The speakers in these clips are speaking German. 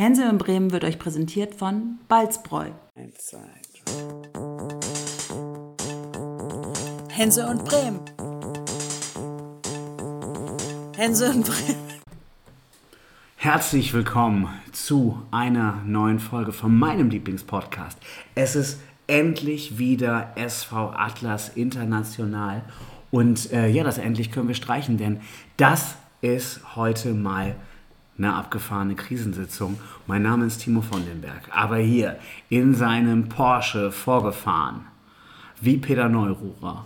Hänsel in Bremen wird euch präsentiert von Balzbräu. Hänsel und Bremen. Hänsel und Bremen. Herzlich willkommen zu einer neuen Folge von meinem Lieblingspodcast. Es ist endlich wieder SV Atlas International. Und äh, ja, das endlich können wir streichen, denn das ist heute mal eine abgefahrene Krisensitzung. Mein Name ist Timo von den Berg, aber hier in seinem Porsche vorgefahren, wie Peter Neururer,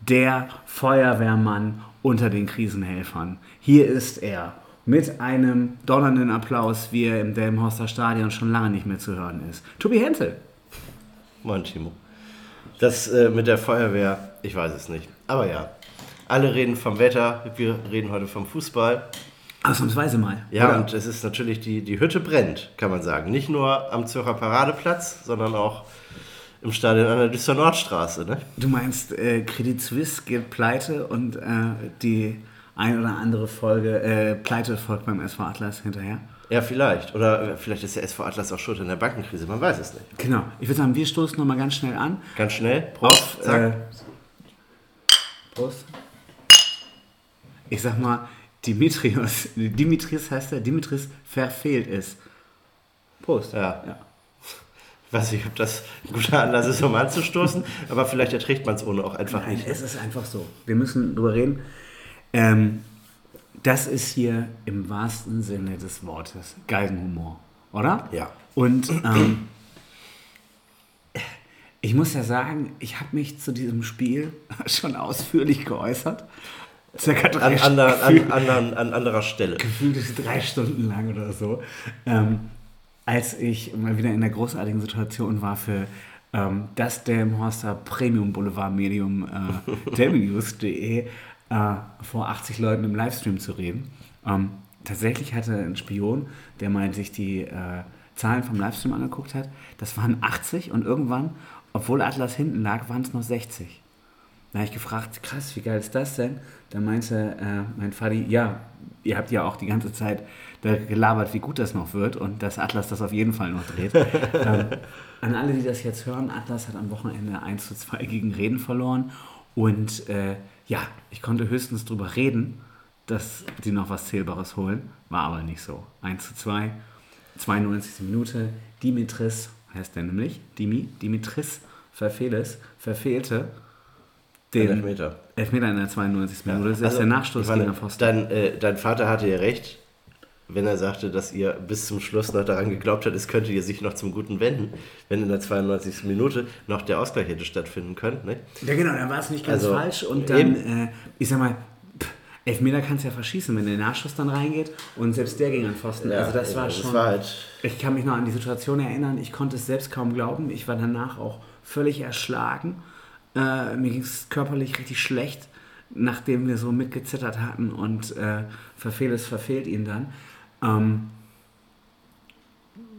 der Feuerwehrmann unter den Krisenhelfern. Hier ist er mit einem donnernden Applaus, wie er im Delmenhorster Stadion schon lange nicht mehr zu hören ist. Tobi Hentel. Moin, Timo. Das äh, mit der Feuerwehr, ich weiß es nicht. Aber ja, alle reden vom Wetter, wir reden heute vom Fußball. Ausnahmsweise mal. Ja, Oder? und es ist natürlich, die, die Hütte brennt, kann man sagen. Nicht nur am Zürcher Paradeplatz, sondern auch im Stadion an der Düsseldorfer Nordstraße. Ne? Du meinst, äh, Credit Suisse geht pleite und äh, die ein oder andere Folge, äh, pleite folgt beim SV Atlas hinterher? Ja, vielleicht. Oder äh, vielleicht ist der SV Atlas auch schuld in der Bankenkrise, man weiß es nicht. Genau. Ich würde sagen, wir stoßen nochmal ganz schnell an. Ganz schnell, Prost, Auf, äh, Prost. Ich sag mal, Dimitrios, Dimitris heißt er, Dimitris verfehlt es. Prost. Ja. ja. Ich weiß nicht, ob das ein guter Anlass ist, um anzustoßen, aber vielleicht erträgt man es ohne auch einfach Nein, nicht. es ist einfach so. Wir müssen drüber reden. Ähm, das ist hier im wahrsten Sinne des Wortes Galgenhumor, oder? Ja. Und ähm, ich muss ja sagen, ich habe mich zu diesem Spiel schon ausführlich geäußert. Circa drei An, ander, an, anderen, an anderer Stelle. gefühlt ist drei Stunden lang oder so, ähm, als ich mal wieder in der großartigen Situation war für ähm, das Delmenhorster Premium Boulevard Medium äh, delmenews.de äh, vor 80 Leuten im Livestream zu reden. Ähm, tatsächlich hatte ein Spion, der mal sich die äh, Zahlen vom Livestream angeguckt hat, das waren 80 und irgendwann, obwohl Atlas hinten lag, waren es noch 60. Da habe ich gefragt, krass, wie geil ist das denn? Da meinte äh, mein Vati, ja, ihr habt ja auch die ganze Zeit da gelabert, wie gut das noch wird und dass Atlas das auf jeden Fall noch dreht. ähm, an alle, die das jetzt hören, Atlas hat am Wochenende 1 zu 2 gegen Reden verloren und äh, ja, ich konnte höchstens drüber reden, dass die noch was Zählbares holen, war aber nicht so. 1 zu 2, 92. Minute, Dimitris, heißt der nämlich, Dimi, Dimitris Verfehles, verfehlte den Elfmeter. Elfmeter in der 92. Minute. Das ist Also, der Nachstoß meine, gegen Pfosten. Dein, äh, dein Vater hatte ja recht, wenn er sagte, dass ihr bis zum Schluss noch daran geglaubt habt, es könnte ihr sich noch zum Guten wenden, wenn in der 92. Minute noch der Ausgleich hätte stattfinden können. Ne? Ja, genau, dann war es nicht ganz Also, falsch. Und dann, äh, ich sag mal, Elfmeter kannst du ja verschießen, wenn der Nachschuss dann reingeht und selbst der ging an Pfosten. also das war das schon. war halt, ich kann mich noch an die Situation erinnern, ich konnte es selbst kaum glauben. Ich war danach auch völlig erschlagen. Äh, mir ging es körperlich richtig schlecht, nachdem wir so mitgezittert hatten und äh, Verfehles verfehlt ihn dann. Ähm,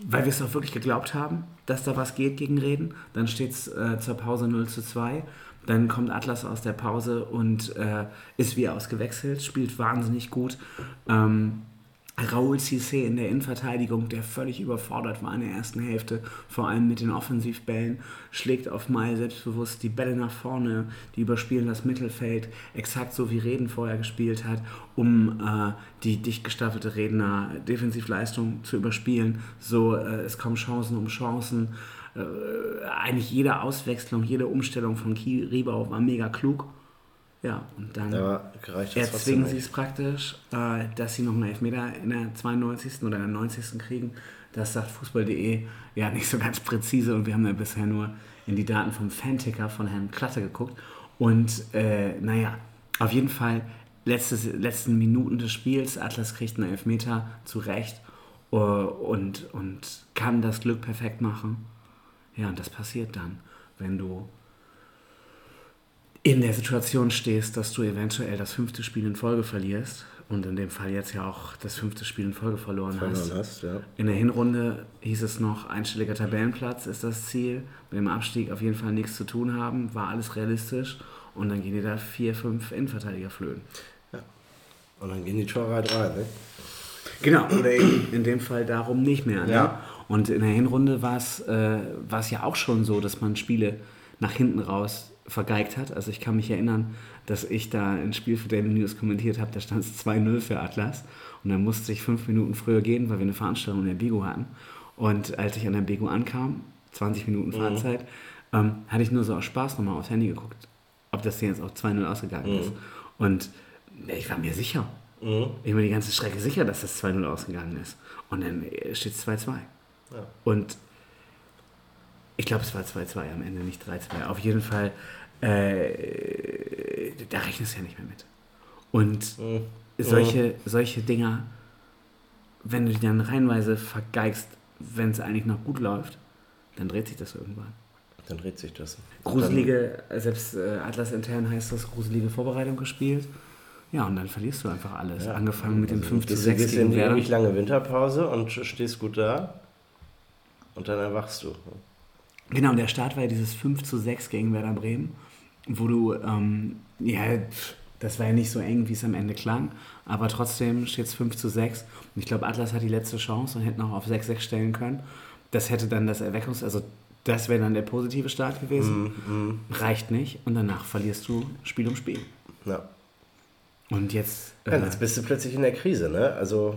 weil wir es auch wirklich geglaubt haben, dass da was geht gegen Reden. Dann steht es äh, zur Pause 0 zu 2. Dann kommt Atlas aus der Pause und äh, ist wie ausgewechselt, spielt wahnsinnig gut. Ähm, Raoul Cissé in der Innenverteidigung, der völlig überfordert war in der ersten Hälfte, vor allem mit den Offensivbällen, schlägt auf Mai selbstbewusst die Bälle nach vorne, die überspielen das Mittelfeld, exakt so wie Reden vorher gespielt hat, um äh, die dicht gestaffelte Redner Defensivleistung zu überspielen. So, äh, es kommen Chancen um Chancen. Äh, eigentlich jede Auswechslung, jede Umstellung von Ki Riebau war mega klug. Ja, und dann aber erzwingen sie es praktisch, äh, dass sie noch einen Elfmeter in der 92. oder in der 90. kriegen. Das sagt Fußball.de ja nicht so ganz präzise und wir haben ja bisher nur in die Daten vom Fanticker von Herrn Klatte geguckt. Und äh, naja, auf jeden Fall letztes, letzten Minuten des Spiels, Atlas kriegt einen Elfmeter zu Recht äh, und, und kann das Glück perfekt machen. Ja, und das passiert dann, wenn du in der Situation stehst, dass du eventuell das fünfte Spiel in Folge verlierst und in dem Fall jetzt ja auch das fünfte Spiel in Folge verloren, hast. Verloren hast, ja. In der Hinrunde hieß es noch, einstelliger Tabellenplatz ist das Ziel, mit dem Abstieg auf jeden Fall nichts zu tun haben, war alles realistisch und dann gehen dir da vier, fünf Innenverteidiger flöten. Und dann gehen die Tore halt rein. Ne? Genau, oder eben in dem Fall darum nicht mehr. Ne? Ja. Und in der Hinrunde war es äh, war es ja auch schon so, dass man Spiele nach hinten raus vergeigt hat. Also ich kann mich erinnern, dass ich da ein Spiel für Daily News kommentiert habe, da stand es 2-0 für Atlas. Und dann musste ich fünf Minuten früher gehen, weil wir eine Veranstaltung in der Bigo hatten. Und als ich an der Bigo ankam, 20 Minuten Fahrzeit, ähm, hatte ich nur so aus Spaß nochmal aufs Handy geguckt, ob das Ding jetzt auch 2-0 ausgegangen ist. Und ich war mir sicher. Ich war mir die ganze Strecke sicher, dass das 2-0 ausgegangen ist. Und dann steht es 2-2. Ja. Und ich glaube, es war 2-2 am Ende, nicht 3-2. Auf jeden Fall, äh, da rechnest du ja nicht mehr mit. Und Mhm. solche, solche Dinger, wenn du die dann reihenweise vergeigst, wenn es eigentlich noch gut läuft, dann dreht sich das irgendwann. Dann dreht sich das. Gruselige, selbst äh, Atlas intern heißt das, gruselige Vorbereitung gespielt. Ja, und dann verlierst du einfach alles. Ja. Angefangen mit dem Also, 5 zu gehst du 6 gehst in gegen die Werder. ewig lange Winterpause und stehst gut da. Und dann erwachst du. Genau, und der Start war ja dieses 5 zu 6 gegen Werder Bremen, wo du, ähm, ja, das war ja nicht so eng, wie es am Ende klang, aber trotzdem steht es 5 zu 6. Und ich glaube, Atlas hat die letzte Chance und hätte noch auf 6-6 stellen können. Das hätte dann das Erweckungs-, also das wäre dann der positive Start gewesen. Mhm, Reicht nicht und danach verlierst du Spiel um Spiel. Ja. Und jetzt, Ja, äh, jetzt bist du plötzlich in der Krise, ne? Also,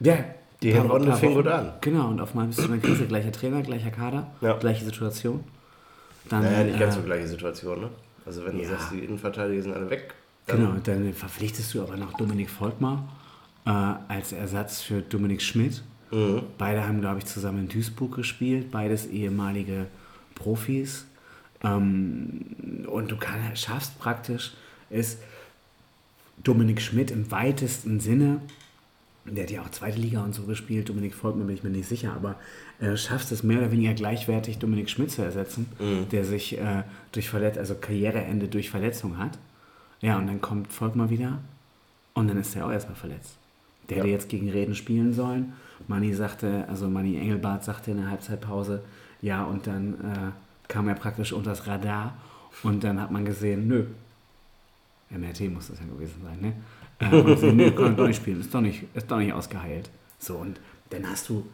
ja, Die Hinrunde fing gut an. Genau, und auf einmal bist du in der Krise, gleicher Trainer, gleicher Kader, Ja. gleiche Situation. Dann, naja, nicht ganz äh, so gleiche Situation, ne? Also, wenn du ja. sagst, die Innenverteidiger sind alle weg, dann Genau, dann verpflichtest du aber noch Dominik Volkmar äh, als Ersatz für Dominik Schmidt. Mhm. Beide haben, glaube ich, zusammen in Duisburg gespielt, beides ehemalige Profis. Ähm, und du kann, schaffst praktisch es, Dominik Schmidt im weitesten Sinne, der hat ja auch zweite Liga und so gespielt, Dominik Volkmar bin ich mir nicht sicher, aber äh, schaffst es mehr oder weniger gleichwertig, Dominik Schmidt zu ersetzen, der sich äh, durch Verletz also Karriereende durch Verletzung hat. Ja, und dann kommt Volkmar wieder und dann ist er auch erstmal verletzt. Der Ja. hätte jetzt gegen Reden spielen sollen. Manni sagte, also Manni Engelbart sagte in der Halbzeitpause, ja, und dann äh, kam er praktisch unter das Radar und dann hat man gesehen, nö. MRT muss das ja gewesen sein, ne? Äh, und gesehen, nö, kann doch nicht spielen, ist doch nicht, ist doch nicht ausgeheilt. So, und dann hast du,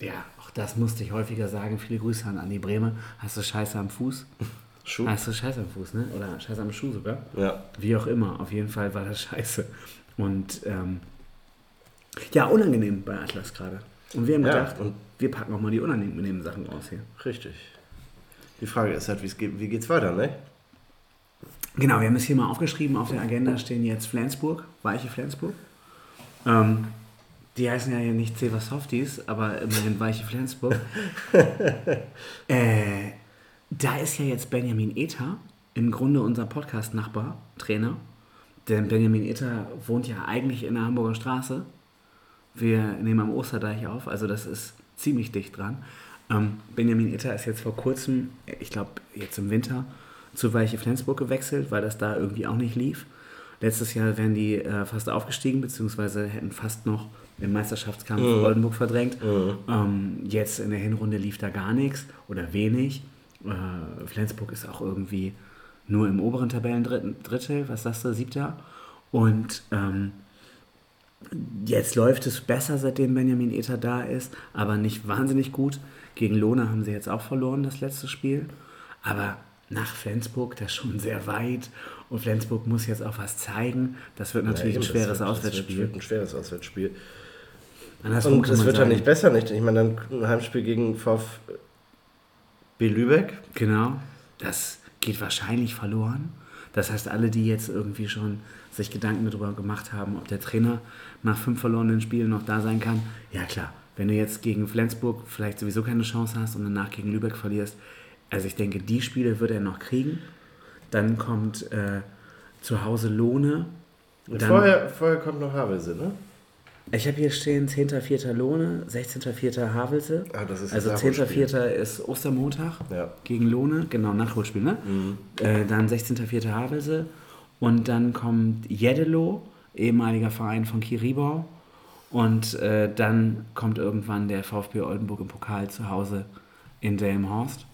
ja, auch das musste ich häufiger sagen, viele Grüße an Andi Brehme, hast du Scheiße am Fuß? Schuh. Hast du Scheiße am Fuß, ne? Oder Scheiße am Schuh sogar? Ja. Wie auch immer, auf jeden Fall war das scheiße. Und ähm, ja, unangenehm bei Atlas gerade. Und wir haben Ja, gedacht, und- wir packen auch mal die unangenehmen Sachen raus hier. Richtig. Die Frage ist halt, wie geht's weiter, ne? Genau, wir haben es hier mal aufgeschrieben. Auf der Agenda stehen jetzt Flensburg, Weiche Flensburg. Ähm, die heißen ja hier nicht Zewa Softies, aber immerhin Weiche Flensburg. äh, da ist ja jetzt Benjamin Ether, im Grunde unser Podcast-Nachbar, Trainer. Denn Benjamin Ether wohnt ja eigentlich in der Hamburger Straße. Wir nehmen am Osterdeich auf, also das ist ziemlich dicht dran. Ähm, Benjamin Ether ist jetzt vor kurzem, ich glaube jetzt im Winter, zu Weiche Flensburg gewechselt, weil das da irgendwie auch nicht lief. Letztes Jahr wären die äh, fast aufgestiegen, beziehungsweise hätten fast noch im Meisterschaftskampf Oldenburg verdrängt. Ähm, jetzt in der Hinrunde lief da gar nichts oder wenig. Äh, Flensburg ist auch irgendwie nur im oberen Tabellendrittel, was sagst du, siebter. Und ähm, Jetzt läuft es besser, seitdem Benjamin Ether da ist, aber nicht wahnsinnig gut. Gegen Lohne haben sie jetzt auch verloren, das letzte Spiel. Aber nach Flensburg, das ist schon sehr weit. Und Flensburg muss jetzt auch was zeigen. Das wird natürlich Ja, ein eben, schweres das wird, Das Auswärtsspiel. wird ein schweres Auswärtsspiel. Andersrum Und es wird dann sagen, nicht besser, nicht? Ich meine, dann ein Heimspiel gegen VfB Lübeck. Genau, das geht wahrscheinlich verloren. Das heißt, alle, die jetzt irgendwie schon sich Gedanken darüber gemacht haben, ob der Trainer nach fünf verlorenen Spielen noch da sein kann, ja klar, wenn du jetzt gegen Flensburg vielleicht sowieso keine Chance hast und danach gegen Lübeck verlierst, also ich denke, die Spiele wird er noch kriegen. Dann kommt äh, zu Hause Lohne. Dann- vorher, vorher kommt noch Havelse, ne? Ich habe hier stehen 10.4. Lohne, 16.4. Havelse. Ah, das ist also Nachholspiel. 10.4. ist Ostermontag Ja. Mhm. gegen Lohne, genau, Nachholspiel, ne? Äh, dann 16.4. Havelse und dann kommt Jeddelo, ehemaliger Verein von Kiribau. Und äh, dann kommt irgendwann der VfB Oldenburg im Pokal zu Hause in Delmenhorst.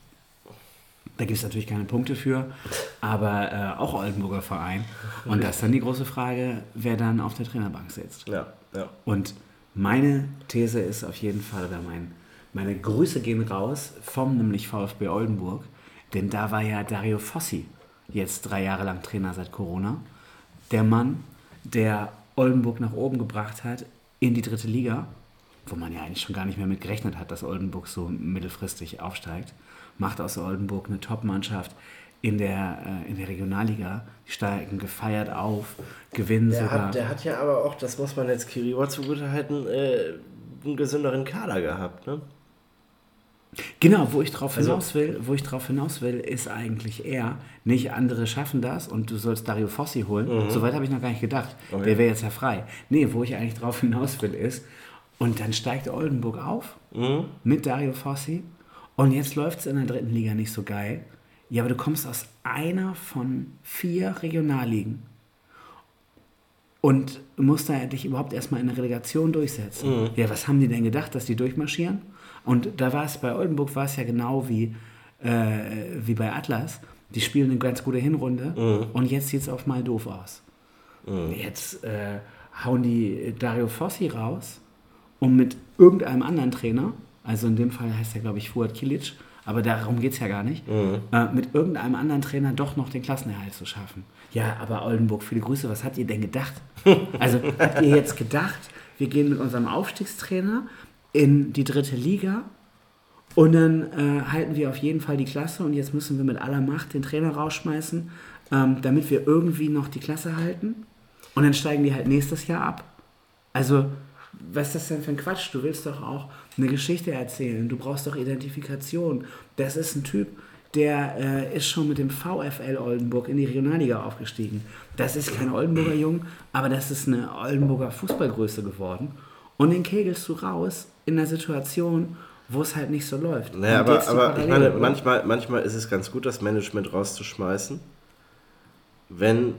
Da gibt es natürlich keine Punkte für, aber äh, auch Oldenburger Verein. Und das ist dann die große Frage, wer dann auf der Trainerbank sitzt. Ja, Ja. Und meine These ist auf jeden Fall, oder mein, meine Grüße gehen raus vom nämlich VfB Oldenburg, denn da war ja Dario Fossi jetzt drei Jahre lang Trainer seit Corona. Der Mann, der Oldenburg nach oben gebracht hat in die dritte Liga, wo man ja eigentlich schon gar nicht mehr mit gerechnet hat, dass Oldenburg so mittelfristig aufsteigt, macht aus Oldenburg eine Top-Mannschaft in der, äh, in der Regionalliga. Die steigen gefeiert auf, gewinnen Der sogar. hat, der hat ja aber auch, das muss man jetzt Kiriwa zugutehalten, äh, einen gesünderen Kader gehabt, ne? Genau, wo ich drauf Also- hinaus will, wo ich drauf hinaus will, ist eigentlich eher, nicht andere schaffen das und du sollst Dario Fossi holen. Soweit habe ich noch gar nicht gedacht. Mhm. Okay. Der wäre jetzt ja frei. Nee, wo ich eigentlich drauf hinaus will, ist, und dann steigt Oldenburg auf Mhm. mit Dario Fossi und jetzt läuft es in der dritten Liga nicht so geil. Ja, aber du kommst aus einer von vier Regionalligen und musst da dich überhaupt erstmal in der Relegation durchsetzen. Ja, was haben die denn gedacht, dass die durchmarschieren? Und da war es bei Oldenburg war es ja genau wie, äh, wie bei Atlas. Die spielen eine ganz gute Hinrunde und jetzt sieht es auf mal doof aus. Jetzt äh, hauen die Dario Fossi raus und mit irgendeinem anderen Trainer, also in dem Fall heißt er, glaube ich, Fuad Kilic, aber darum geht es ja gar nicht, äh, mit irgendeinem anderen Trainer doch noch den Klassenerhalt zu schaffen. Ja, aber Oldenburg, viele Grüße, was habt ihr denn gedacht? Also habt ihr jetzt gedacht, wir gehen mit unserem Aufstiegstrainer in die dritte Liga und dann äh, halten wir auf jeden Fall die Klasse und jetzt müssen wir mit aller Macht den Trainer rausschmeißen, ähm, damit wir irgendwie noch die Klasse halten. Und dann steigen die halt nächstes Jahr ab. Also, was ist das denn für ein Quatsch? Du willst doch auch eine Geschichte erzählen. Du brauchst doch Identifikation. Das ist ein Typ, der äh, ist schon mit dem VfL Oldenburg in die Regionalliga aufgestiegen. Das ist kein Oldenburger Jung, aber das ist eine Oldenburger Fußballgröße geworden. Und den kegelst du raus in einer Situation, wo es halt nicht so läuft. Naja, aber, aber ich meine, manchmal, manchmal ist es ganz gut, das Management rauszuschmeißen, wenn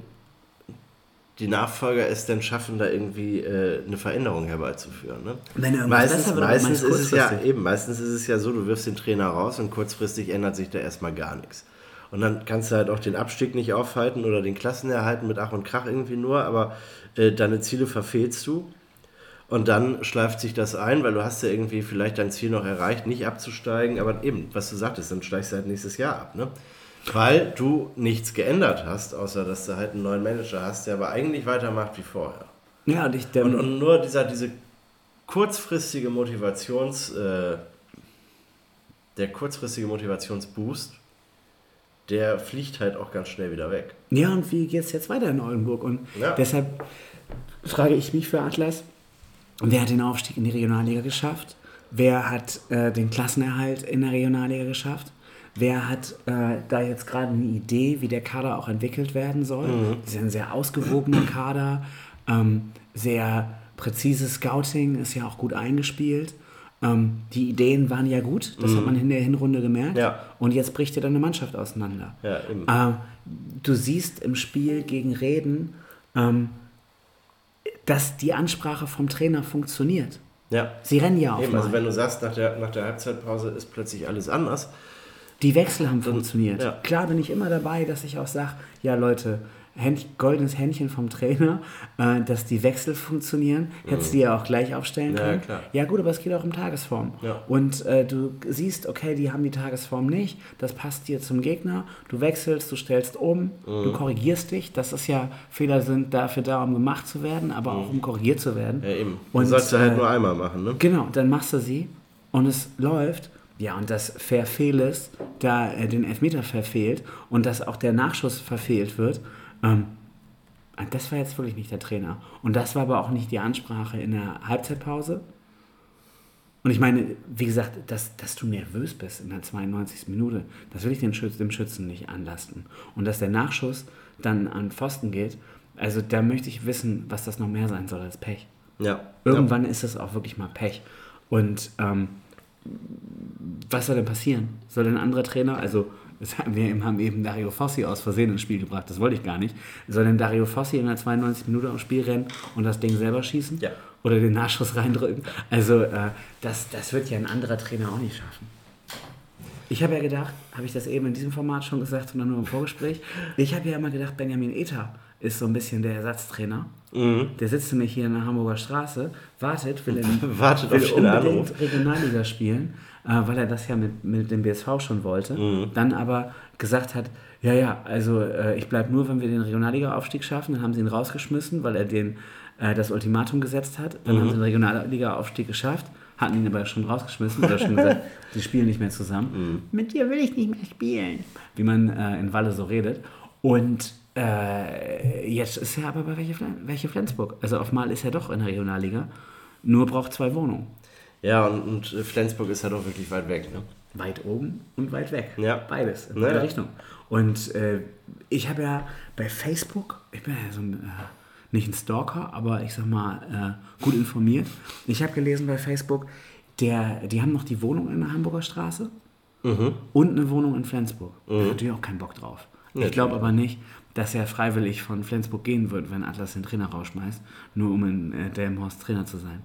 die Nachfolger es denn schaffen, da irgendwie äh, eine Veränderung herbeizuführen. Ne? Wenn irgendwas Meistens, besser wird, meistens, meist ist es ja, eben, meistens ist es ja so, du wirfst den Trainer raus und kurzfristig ändert sich da erstmal gar nichts. Und dann kannst du halt auch den Abstieg nicht aufhalten oder den Klassenerhalten mit Ach und Krach irgendwie nur, aber äh, deine Ziele verfehlst du. Und dann schleift sich das ein, weil du hast ja irgendwie vielleicht dein Ziel noch erreicht, nicht abzusteigen, aber eben, was du sagtest, dann steigst du halt nächstes Jahr ab, ne? Weil du nichts geändert hast, außer dass du halt einen neuen Manager hast, der aber eigentlich weitermacht wie vorher. Ja, und ich, der, Und, und nur dieser, diese kurzfristige Motivations, äh, der kurzfristige Motivationsboost, der fliegt halt auch ganz schnell wieder weg. Ja, und wie geht es jetzt weiter in Oldenburg? Und Ja. deshalb frage ich mich für Atlas, wer hat den Aufstieg in die Regionalliga geschafft? Wer hat äh, den Klassenerhalt in der Regionalliga geschafft? Wer hat äh, da jetzt gerade eine Idee, wie der Kader auch entwickelt werden soll? Das ist ein sehr ausgewogener Kader, ähm, sehr präzises Scouting, ist ja auch gut eingespielt. Ähm, die Ideen waren ja gut, das hat man in der Hinrunde gemerkt. Ja. Und jetzt bricht dir deine Mannschaft auseinander. Ja. Ähm, du siehst im Spiel gegen Reden, ähm, dass die Ansprache vom Trainer funktioniert. Ja. Sie rennen ja auf Eben, also wenn du sagst, nach der, nach der Halbzeitpause ist plötzlich alles anders. Die Wechsel haben funktioniert. ja. Klar bin ich immer dabei, dass ich auch sage, ja Leute, Händ, goldenes Händchen vom Trainer, äh, dass die Wechsel funktionieren. Hättest du die ja auch gleich aufstellen Ja, können. klar. Ja gut, aber es geht auch um Tagesform. Ja. Und äh, du siehst, okay, die haben die Tagesform nicht, das passt dir zum Gegner, du wechselst, du stellst um, du korrigierst dich. Das ist ja, Fehler sind dafür da, um gemacht zu werden, aber auch um korrigiert zu werden. Ja, eben. Du Und, sollst du halt äh, nur einmal machen, ne? Genau, dann machst du sie und es läuft. Ja, und dass Verfehles da äh, den Elfmeter verfehlt und dass auch der Nachschuss verfehlt wird, ähm, das war jetzt wirklich nicht der Trainer. Und das war aber auch nicht die Ansprache in der Halbzeitpause. Und ich meine, wie gesagt, dass, dass du nervös bist in der 92. Minute, das will ich den Schütz, dem Schützen nicht anlasten. Und dass der Nachschuss dann an Pfosten geht, also da möchte ich wissen, was das noch mehr sein soll als Pech. Ja. Irgendwann ist es auch wirklich mal Pech. Und ähm, was soll denn passieren? Soll denn ein anderer Trainer, also haben wir haben eben Dario Fossi aus Versehen ins Spiel gebracht, das wollte ich gar nicht. Soll denn Dario Fossi in der 92 Minute aufs Spiel rennen und das Ding selber schießen? Ja. Oder den Nachschuss reindrücken? Also äh, das, das wird ja ein anderer Trainer auch nicht schaffen. Ich habe ja gedacht, habe ich das eben in diesem Format schon gesagt oder nur im Vorgespräch, ich habe ja immer gedacht, Benjamin Ether ist so ein bisschen der Ersatztrainer. Der sitzt nämlich hier in der Hamburger Straße, wartet, will, in, Wartet will unbedingt. Regionalliga spielen, äh, weil er das ja mit, mit dem BSV schon wollte. Mhm. Dann aber gesagt hat, ja, ja, also äh, ich bleibe nur, wenn wir den Regionalliga-Aufstieg schaffen. Dann haben sie ihn rausgeschmissen, weil er den, äh, das Ultimatum gesetzt hat. Dann Mhm. haben sie den Regionalliga-Aufstieg geschafft, hatten ihn aber schon rausgeschmissen oder schon gesagt, sie spielen nicht mehr zusammen. Mhm. Mit dir will ich nicht mehr spielen. Wie man äh, in Walle so redet. Und äh, jetzt ist er aber bei welche, welche Flensburg? Also auf Mal ist er doch in der Regionalliga, nur braucht zwei Wohnungen. Ja, und, und Flensburg ist halt auch wirklich weit weg. Ne? Weit oben und weit weg. Ja. Beides, in Naja. beide Richtungen. Und äh, ich habe ja bei Facebook, ich bin ja so ein, äh, nicht ein Stalker, aber ich sag mal, äh, gut informiert. Ich habe gelesen bei Facebook, der, die haben noch die Wohnung in der Hamburger Straße und eine Wohnung in Flensburg. Da hat natürlich auch keinen Bock drauf. Ich glaube aber nicht, dass er freiwillig von Flensburg gehen wird, wenn Atlas den Trainer rausschmeißt, nur um in äh, Delmenhorst Trainer zu sein.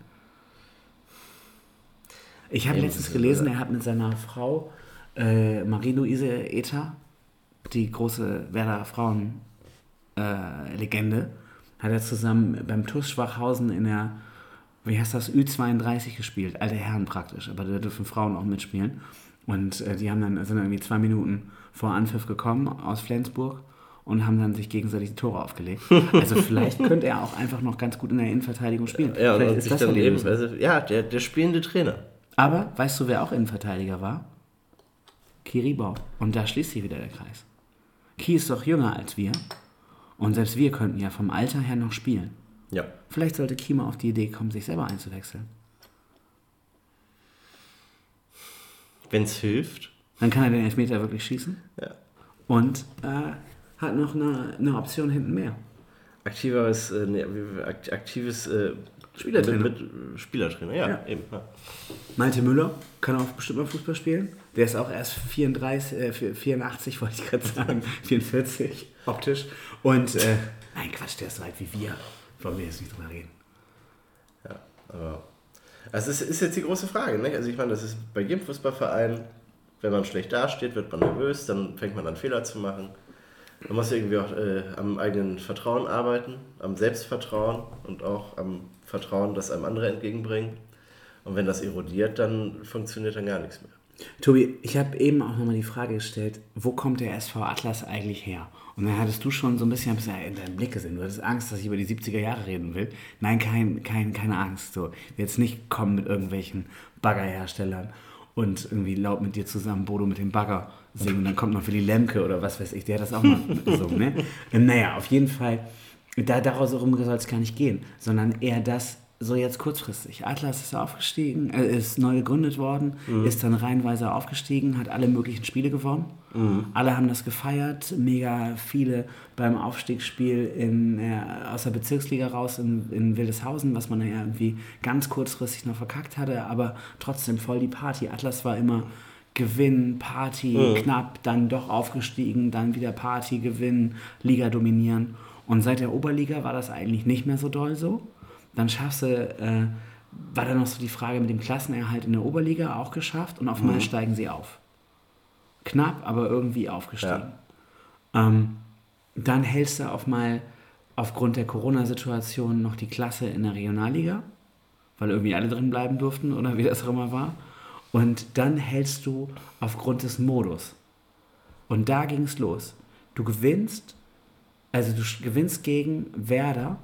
Ich habe letztens gelesen, er hat mit seiner Frau äh, Marie-Louise Ether, die große Werder Frauen-Legende, hat er zusammen beim TuS Schwachhausen in der, wie heißt das, Ü32 gespielt. Alte Herren praktisch, aber da dürfen Frauen auch mitspielen. Und äh, die haben dann, sind dann irgendwie zwei Minuten vor Anpfiff gekommen aus Flensburg und haben dann sich gegenseitig die Tore aufgelegt. Also vielleicht könnte er auch einfach noch ganz gut in der Innenverteidigung spielen. Ja, vielleicht ist das dann eben, Lösung. also, ja, der, der spielende Trainer. Aber weißt du, wer auch Innenverteidiger war? Kiribau. Und da schließt sich wieder der Kreis. Ki ist doch jünger als wir. Und selbst wir könnten ja vom Alter her noch spielen. Ja. Vielleicht sollte Ki mal auf die Idee kommen, sich selber einzuwechseln. Wenn es hilft. Dann kann er den Elfmeter wirklich schießen. Ja. Und äh, hat noch eine, eine Option hinten mehr. Aktiveres, äh, nee, aktives äh, Spielertrainer. Mit, mit, Spielertrainer, ja, Ja. eben. Ja. Malte Müller kann auch bestimmt mal Fußball spielen. Der ist auch erst 34, äh, 84, wollte ich gerade sagen, 44 optisch. Und, äh, nein, Quatsch, der ist so alt wie wir. Wollen wir jetzt nicht drüber reden. Ja, aber. Also es ist, ist jetzt die große Frage, ne? Also ich meine, das ist bei jedem Fußballverein, wenn man schlecht dasteht, wird man nervös, dann fängt man an Fehler zu machen. Man muss irgendwie auch äh, am eigenen Vertrauen arbeiten, am Selbstvertrauen und auch am Vertrauen, das einem andere entgegenbringen. Und wenn das erodiert, dann funktioniert dann gar nichts mehr. Tobi, ich habe eben auch nochmal die Frage gestellt, wo kommt der SV Atlas eigentlich her? Und dann hattest du schon so ein bisschen ich in deinem Blick gesehen, du hattest Angst, dass ich über die 70er Jahre reden will. Nein, kein, kein, keine Angst. So. Jetzt nicht kommen mit irgendwelchen Baggerherstellern und irgendwie laut mit dir zusammen Bodo mit dem Bagger singen. Und dann kommt noch Willy Lemke oder was weiß ich, der hat das auch mal gesungen. Ne? Ähm, Naja, auf jeden Fall, da, daraus herum soll es gar nicht gehen, sondern eher das, so jetzt kurzfristig. Atlas ist aufgestiegen, äh, ist neu gegründet worden, ist dann reihenweise aufgestiegen, hat alle möglichen Spiele gewonnen. Alle haben das gefeiert, mega viele beim Aufstiegsspiel in, äh, aus der Bezirksliga raus in, in Wildeshausen, was man ja irgendwie ganz kurzfristig noch verkackt hatte, aber trotzdem voll die Party. Atlas war immer Gewinn, Party, knapp, dann doch aufgestiegen, dann wieder Party, Gewinn, Liga dominieren. Und seit der Oberliga war das eigentlich nicht mehr so doll so. Dann schaffst du, äh, war dann noch so die Frage mit dem Klassenerhalt in der Oberliga auch geschafft und auf einmal steigen sie auf. Knapp, aber irgendwie aufgestiegen. Ähm, dann hältst du auf mal aufgrund der Corona-Situation noch die Klasse in der Regionalliga, weil irgendwie alle drin bleiben durften oder wie das auch immer war. Und dann hältst du aufgrund des Modus. Und da ging es los. Du gewinnst, also du gewinnst gegen Werder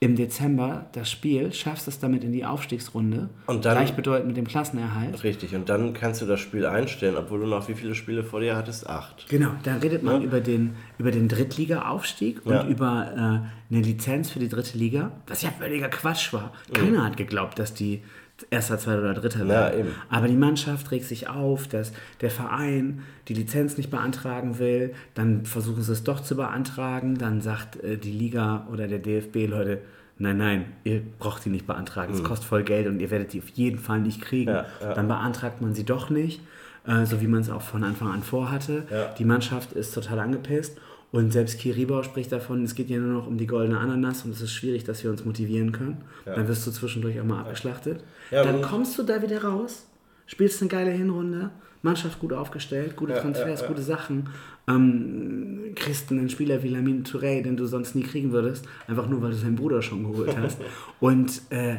im Dezember das Spiel, schaffst es damit in die Aufstiegsrunde, Und dann- gleichbedeutend mit dem Klassenerhalt. Richtig, und dann kannst du das Spiel einstellen, obwohl du noch wie viele Spiele vor dir hattest? Acht. Genau, da redet man über den, über den Drittliga-Aufstieg und Ja. über äh, eine Lizenz für die dritte Liga, was ja völliger Quatsch war. Keiner hat geglaubt, dass die erster, zweiter oder dritter werden. eben. Aber die Mannschaft regt sich auf, dass der Verein die Lizenz nicht beantragen will, dann versuchen sie es doch zu beantragen, dann sagt äh, die Liga oder der DFB, Leute, nein, nein, ihr braucht die nicht beantragen, es kostet voll Geld und ihr werdet die auf jeden Fall nicht kriegen. Mhm. Ja, ja. Dann beantragt man sie doch nicht, äh, so wie man es auch von Anfang an vorhatte. Ja. Die Mannschaft ist total angepisst und selbst Kiribau spricht davon, es geht ja nur noch um die goldene Ananas und es ist schwierig, dass wir uns motivieren können. Dann wirst du zwischendurch auch mal abgeschlachtet. Ja, dann kommst du da wieder raus spielst eine geile Hinrunde, Mannschaft gut aufgestellt, gute Transfers, gute Sachen, ähm, kriegst einen Spieler wie Lamine Touré, den du sonst nie kriegen würdest, einfach nur, weil du seinen Bruder schon geholt hast. Und äh,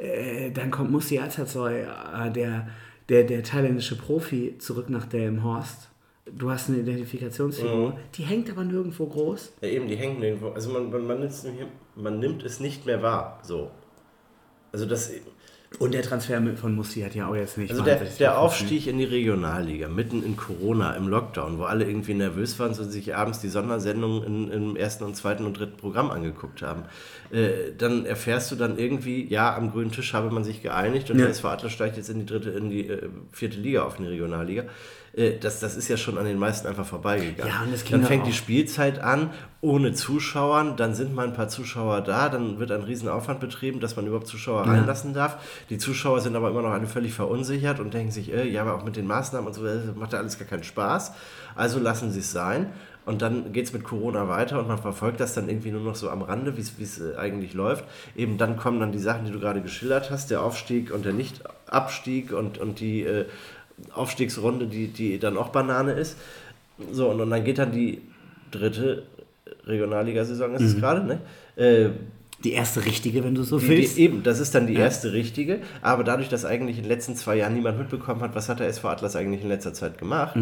äh, dann kommt Musi Atasoy, äh, der, der, der thailändische Profi, zurück nach Delmenhorst. Du hast eine Identifikationsfigur, die hängt aber nirgendwo groß. Ja, eben, die hängen irgendwo. Also man, man, man, nimmt es nicht- man nimmt es nicht mehr wahr. So. Also das. Und der Transfer von Musi hat ja auch jetzt nicht Also der, der Aufstieg in die Regionalliga, mitten in Corona, im Lockdown, wo alle irgendwie nervös waren und sich abends die Sondersendungen in, im ersten und zweiten und dritten Programm angeguckt haben, äh, dann erfährst du dann irgendwie, ja, am grünen Tisch habe man sich geeinigt und Ja. der SV Atlas steigt jetzt in die dritte, in die äh, vierte Liga auf, in die Regionalliga. Äh, das, das ist ja schon an den meisten einfach vorbeigegangen. Ja, und das dann fängt auch. die Spielzeit an, ohne Zuschauern, dann sind mal ein paar Zuschauer da, dann wird ein Riesenaufwand betrieben, dass man überhaupt Zuschauer reinlassen darf. Die Zuschauer sind aber immer noch alle völlig verunsichert und denken sich, äh, ja, aber auch mit den Maßnahmen und so, äh, macht ja alles gar keinen Spaß. Also lassen sie es sein. Und dann geht es mit Corona weiter und man verfolgt das dann irgendwie nur noch so am Rande, wie es äh, eigentlich läuft. Eben dann kommen dann die Sachen, die du gerade geschildert hast, der Aufstieg und der Nicht-Abstieg und, und die äh, Aufstiegsrunde, die, die dann auch Banane ist. So, und, und dann geht dann die dritte Regionalligasaison, ist es gerade, ne? Äh, Die erste richtige, wenn du so die, willst. die, eben, das ist dann die erste richtige, aber dadurch, dass eigentlich in den letzten zwei Jahren niemand mitbekommen hat, was hat der SV Atlas eigentlich in letzter Zeit gemacht,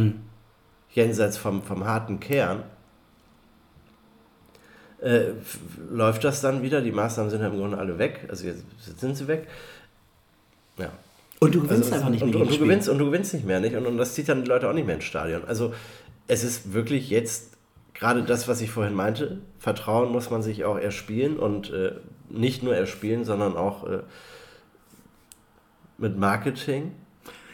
jenseits vom, vom harten Kern, äh, läuft das dann wieder. Die Maßnahmen sind ja im Grunde alle weg, also jetzt sind sie weg. Ja. Und du gewinnst Also, einfach nicht und, mehr und, jedes du gewinnst und du gewinnst nicht mehr nicht und, und das zieht dann die Leute auch nicht mehr ins Stadion. Also es ist wirklich jetzt gerade das, was ich vorhin meinte. Vertrauen muss man sich auch erspielen und äh, nicht nur erspielen, sondern auch äh, mit Marketing.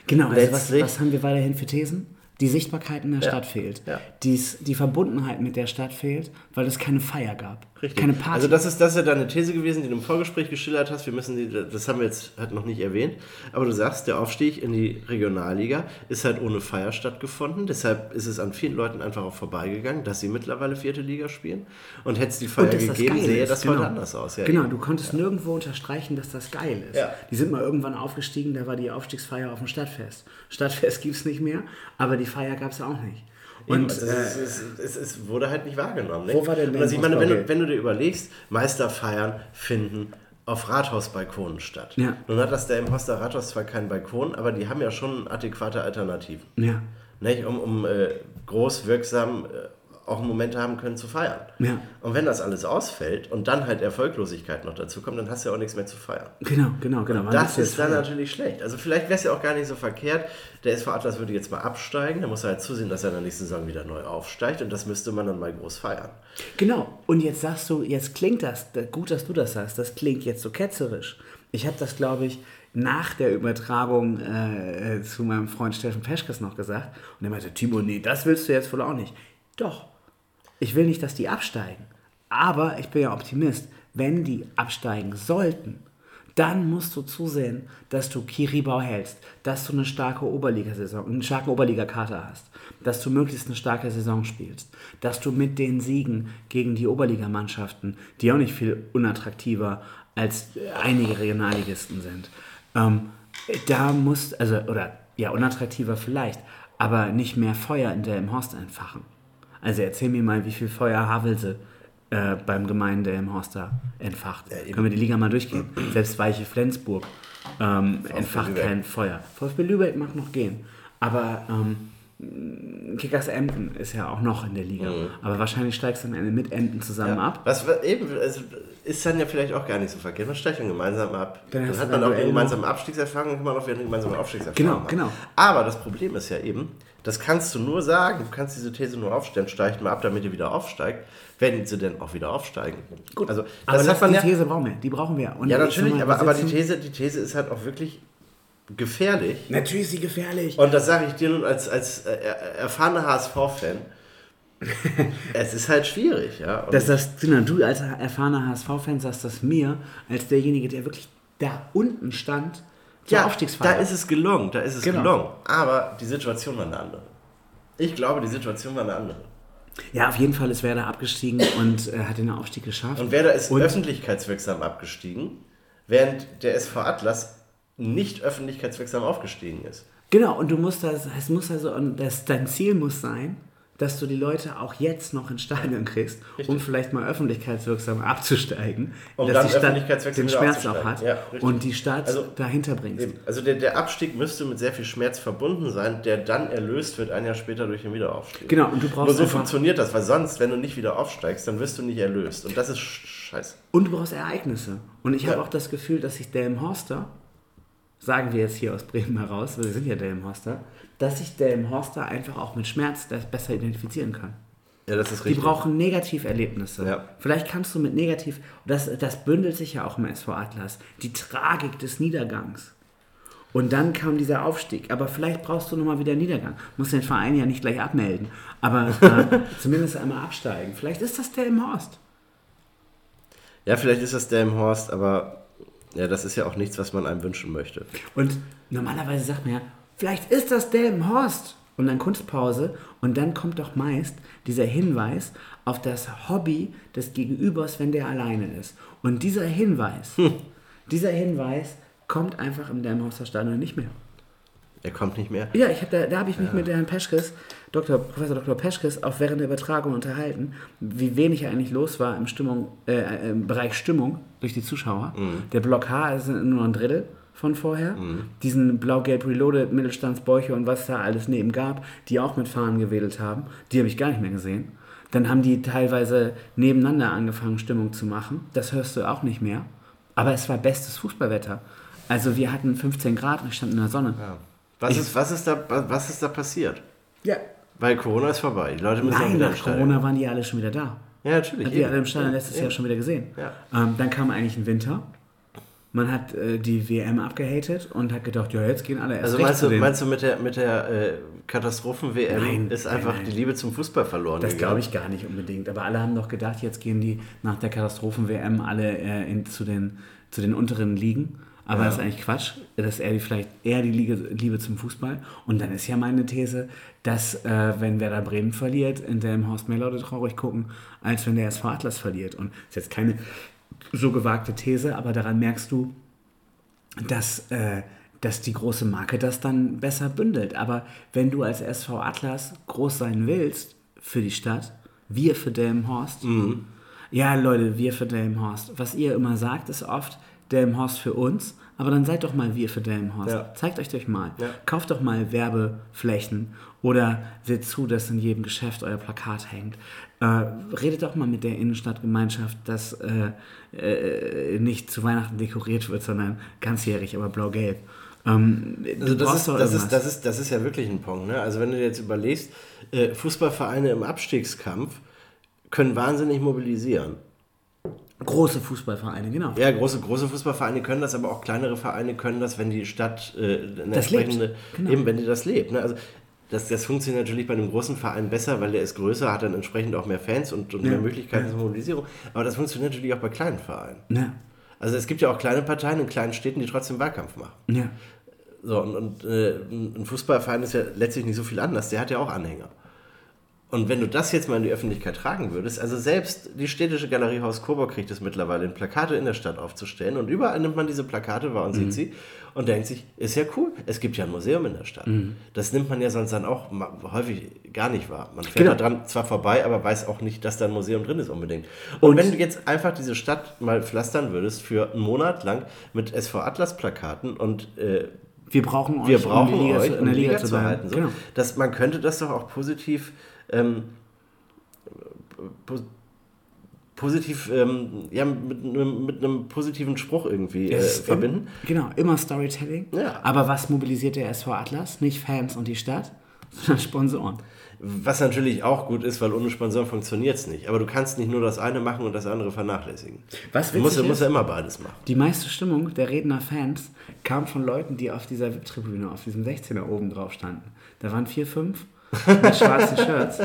Genau, also was, was haben wir weiterhin für Thesen? Die Sichtbarkeit in der Ja, Stadt fehlt. ja. Dies, die Verbundenheit mit der Stadt fehlt, weil es keine Feier gab. Richtig. Keine Party. Also das ist, das ist ja deine These gewesen, die du im Vorgespräch geschildert hast. Wir müssen die, das haben wir jetzt halt noch nicht erwähnt. Aber du sagst, der Aufstieg in die Regionalliga ist halt ohne Feier stattgefunden. Deshalb ist es an vielen Leuten einfach auch vorbeigegangen, dass sie mittlerweile vierte Liga spielen. Und hätte es die Feier das gegeben, geil sähe das genau. heute anders aus. Ja, genau, eben. du konntest nirgendwo unterstreichen, dass das geil ist. Ja. Die sind mal irgendwann aufgestiegen, da war die Aufstiegsfeier auf dem Stadtfest. Stadtfest gibt es nicht mehr, aber die Feier gab es ja auch nicht. Und also äh, es, es, es, es wurde halt nicht wahrgenommen. Ne? Wo war denn also ich meine, wenn du, wenn du dir überlegst, Meisterfeiern finden auf Rathausbalkonen statt. Ja. Nun hat das der im Hoster Rathaus zwar keinen Balkon, aber die haben ja schon adäquate Alternativen. ja, Nicht? Um, um äh, groß wirksam äh, auch Momente haben können zu feiern. Ja. Und wenn das alles ausfällt und dann halt Erfolglosigkeit noch dazu kommt, dann hast du ja auch nichts mehr zu feiern. genau, genau, genau. Wann Das ist dann feiern? natürlich schlecht. Also vielleicht wäre es ja auch gar nicht so verkehrt. Der SV Atlas würde jetzt mal absteigen. Da muss er halt zusehen, dass er in der nächsten Saison wieder neu aufsteigt. Und das müsste man dann mal groß feiern. Genau. Und jetzt sagst du, jetzt klingt das, da- gut, dass du das sagst, das klingt jetzt so ketzerisch. Ich habe das, glaube ich, nach der Übertragung äh, äh, zu meinem Freund Steffen Peschkes noch gesagt. Und er meinte, Timo, nee, das willst du jetzt wohl auch nicht. Doch. Ich will nicht, dass die absteigen. Aber ich bin ja Optimist. Wenn die absteigen sollten, dann musst du zusehen, dass du Kiribau hältst, dass du eine starke Oberligasaison, einen starken Oberligakater hast, dass du möglichst eine starke Saison spielst, dass du mit den Siegen gegen die Oberligamannschaften, die auch nicht viel unattraktiver als einige Regionalligisten sind, ähm, da musst, also, oder ja, unattraktiver vielleicht, aber nicht mehr Feuer in der im Horst entfachen. Also erzähl mir mal, wie viel Feuer Havelse äh, beim Gemeinde im Horster entfacht. Können wir die Liga mal durchgehen? Selbst Weiche Flensburg ähm, entfacht Lübeck. kein Feuer. VfB Lübeck mag noch gehen. Aber ähm, Kickers Emden ist ja auch noch in der Liga. Aber wahrscheinlich steigst du am Ende mit Emden zusammen ab. Was wa- eben, also ist dann ja vielleicht auch gar nicht so verkehrt. Man steigt dann gemeinsam ab. Dann Dann, hat man auch eine gemeinsame Abstiegserfahrung und kann man auch wieder eine gemeinsame Aufstiegserfahrung Genau, haben. genau. Aber das Problem ist ja eben, das kannst du nur sagen, du kannst diese These nur aufstellen, steigt mal ab, damit ihr wieder aufsteigt, wenn sie denn auch wieder aufsteigen. Gut, also aber das das die ja. These brauchen wir. Die brauchen wir. Und Ja, ich natürlich, mal, aber, aber die, These, die These ist halt auch wirklich gefährlich. Natürlich ist sie gefährlich. Und das sage ich dir nun als, als äh, er- erfahrener HSV-Fan. es ist halt schwierig, ja. Und Das sagst du, du als erfahrener HSV-Fan sagst das mir, als derjenige, der wirklich da unten stand, zur ja, Aufstiegsfeier. da ist es gelungen, da ist es Genau. gelungen. Aber die Situation war eine andere. Ich glaube, die Situation war eine andere. ja, auf jeden Fall ist Werder abgestiegen und äh, hat den Aufstieg geschafft. Und Werder ist Und- öffentlichkeitswirksam abgestiegen, während der SV Atlas nicht öffentlichkeitswirksam aufgestiegen ist. Genau, und du musst das, es muss also, das, dein Ziel muss sein, dass du die Leute auch jetzt noch ins Stadion kriegst, um vielleicht mal öffentlichkeitswirksam abzusteigen, Um dass die Stadt öffentlichkeitswirksam den Schmerz auch hat Ja, richtig. und die Stadt Also- dahinter bringst. Eben. Also der, der Abstieg müsste mit sehr viel Schmerz verbunden sein, der dann erlöst wird ein Jahr später durch den Wiederaufstieg. Genau, und du brauchst Nur so funktioniert das, weil sonst, wenn du nicht wieder aufsteigst, dann wirst du nicht erlöst. Und das ist sch- scheiße. Und du brauchst Ereignisse. Und ich habe Ja. auch das Gefühl, dass sich Delmenhorster, sagen wir jetzt hier aus Bremen heraus, wir sind ja Delmenhorster, dass sich Delmenhorster einfach auch mit Schmerz besser identifizieren kann. Ja, das ist Die richtig. brauchen Negativerlebnisse. Ja. Vielleicht kannst du mit Negativ, das, das bündelt sich ja auch im SV Atlas, die Tragik des Niedergangs. Und dann kam dieser Aufstieg. Aber vielleicht brauchst du nochmal wieder einen Niedergang. Muss den Verein ja nicht gleich abmelden. Aber äh, zumindest einmal absteigen. Vielleicht ist das der im Horst. Ja, vielleicht ist das der im Horst, aber ja, das ist ja auch nichts, was man einem wünschen möchte. Und normalerweise sagt man ja, vielleicht ist das der im Horst. Und dann Kunstpause. Und dann kommt doch meist dieser Hinweis auf das Hobby des Gegenübers, wenn der alleine ist. Und dieser Hinweis, dieser Hinweis kommt einfach im Delmenhorster Stadion nicht mehr. Er kommt nicht mehr. Ja, ich hab da, da habe ich mich mit Herrn Peschkes, Dr. Professor Dr. Peschkes, auch während der Übertragung unterhalten, wie wenig eigentlich los war im, Stimmung, äh, im Bereich Stimmung durch die Zuschauer. Der Block H ist nur ein Drittel von vorher. Diesen Blau-Gelb Reloaded, Mittelstandsbäuche und was da alles neben gab, die auch mit Fahnen gewedelt haben, die habe ich gar nicht mehr gesehen. Dann haben die teilweise nebeneinander angefangen, Stimmung zu machen. Das hörst du auch nicht mehr. Aber es war bestes Fußballwetter. Also wir hatten 15 Grad und ich stand in der Sonne. Ja. Was, ist, was, ist da, was ist da passiert? Ja, Weil Corona ist vorbei. Die Leute müssen Nein, wieder nach Stadion. Corona waren die alle schon wieder da. Ja, natürlich. Hat die alle im Stadion letztes Eben. Jahr schon wieder gesehen. Ja. Ähm, dann kam eigentlich ein Winter. Man hat äh, die WM abgehatet und hat gedacht, ja, jetzt gehen alle erst Also meinst zu du, meinst du mit der, mit der äh, Katastrophen-WM ist nein, einfach nein. die Liebe zum Fußball verloren Das glaube ich gar nicht unbedingt. Aber alle haben doch gedacht, jetzt gehen die nach der Katastrophen-WM alle äh, in, zu, den, zu den unteren Ligen. Aber das ist eigentlich Quatsch. Das ist eher die, vielleicht eher die Liga, Liebe zum Fußball. Und dann ist ja meine These, dass äh, wenn Werder Bremen verliert, in Delmenhorst mehr Leute traurig gucken, als wenn der SV Atlas verliert. Und das ist jetzt keine so gewagte These, aber daran merkst du, dass, äh, dass die große Marke das dann besser bündelt. Aber wenn du als SV Atlas groß sein willst für die Stadt, wir für Delmenhorst, ja Leute, wir für Delmenhorst, was ihr immer sagt, ist oft Delmenhorst für uns, aber dann seid doch mal wir für Delmenhorst. Ja. Zeigt euch doch mal. Ja. Kauft doch mal Werbeflächen oder seht zu, dass in jedem Geschäft euer Plakat hängt. Äh, redet doch mal mit der Innenstadtgemeinschaft, dass äh, äh, nicht zu Weihnachten dekoriert wird, sondern ganzjährig, aber blau-gelb. Ähm, Also das ist, das, ist, das, ist, das ist ja wirklich ein Punkt. Ne? Also wenn du dir jetzt überlegst, äh, Fußballvereine im Abstiegskampf können wahnsinnig mobilisieren. Große Fußballvereine, genau. Ja, große, große Fußballvereine können das, aber auch kleinere Vereine können das, wenn die Stadt äh, eine Das lebt. entsprechende, Genau. eben wenn die das lebt. Ne? Also das, das funktioniert natürlich bei einem großen Verein besser, weil der ist größer, hat dann entsprechend auch mehr Fans und, und Ja. mehr Möglichkeiten zur Mobilisierung. Aber das funktioniert natürlich auch bei kleinen Vereinen. Ja. Also es gibt ja auch kleine Parteien in kleinen Städten, die trotzdem Wahlkampf machen. ja. So, und, und äh, ein Fußballverein ist ja letztlich nicht so viel anders, der hat ja auch Anhänger. Und wenn du das jetzt mal in die Öffentlichkeit tragen würdest, also selbst die städtische Galerie Haus Coburg kriegt es mittlerweile, in Plakate in der Stadt aufzustellen und überall nimmt man diese Plakate wahr und sieht sie und denkt sich, ist ja cool, es gibt ja ein Museum in der Stadt. Das nimmt man ja sonst dann auch häufig gar nicht wahr. Man fährt Genau. da dran zwar vorbei, aber weiß auch nicht, dass da ein Museum drin ist unbedingt. Und, wenn du jetzt einfach diese Stadt mal pflastern würdest für einen Monat lang mit SV Atlas Plakaten und äh, Wir brauchen euch, wir brauchen um die Liga euch, zu, in der Liga, Liga zu halten. So. Genau. Das, man könnte das doch auch positiv, ähm, po positiv, ähm, ja, mit, einem- mit einem positiven Spruch irgendwie äh, ist verbinden. Im, genau, immer Storytelling. Ja. Aber was mobilisiert der SV Atlas? Nicht Fans und die Stadt, sondern Sponsoren. Was natürlich auch gut ist, weil ohne Sponsoren funktioniert es nicht. Aber du kannst nicht nur das eine machen und das andere vernachlässigen. Was du musst, du musst ist- ja immer beides machen. Die meiste Stimmung der Redner Fans kam von Leuten, die auf dieser VIP-Tribüne, auf diesem 16er oben drauf standen. Da waren vier, fünf mit schwarzen Shirts.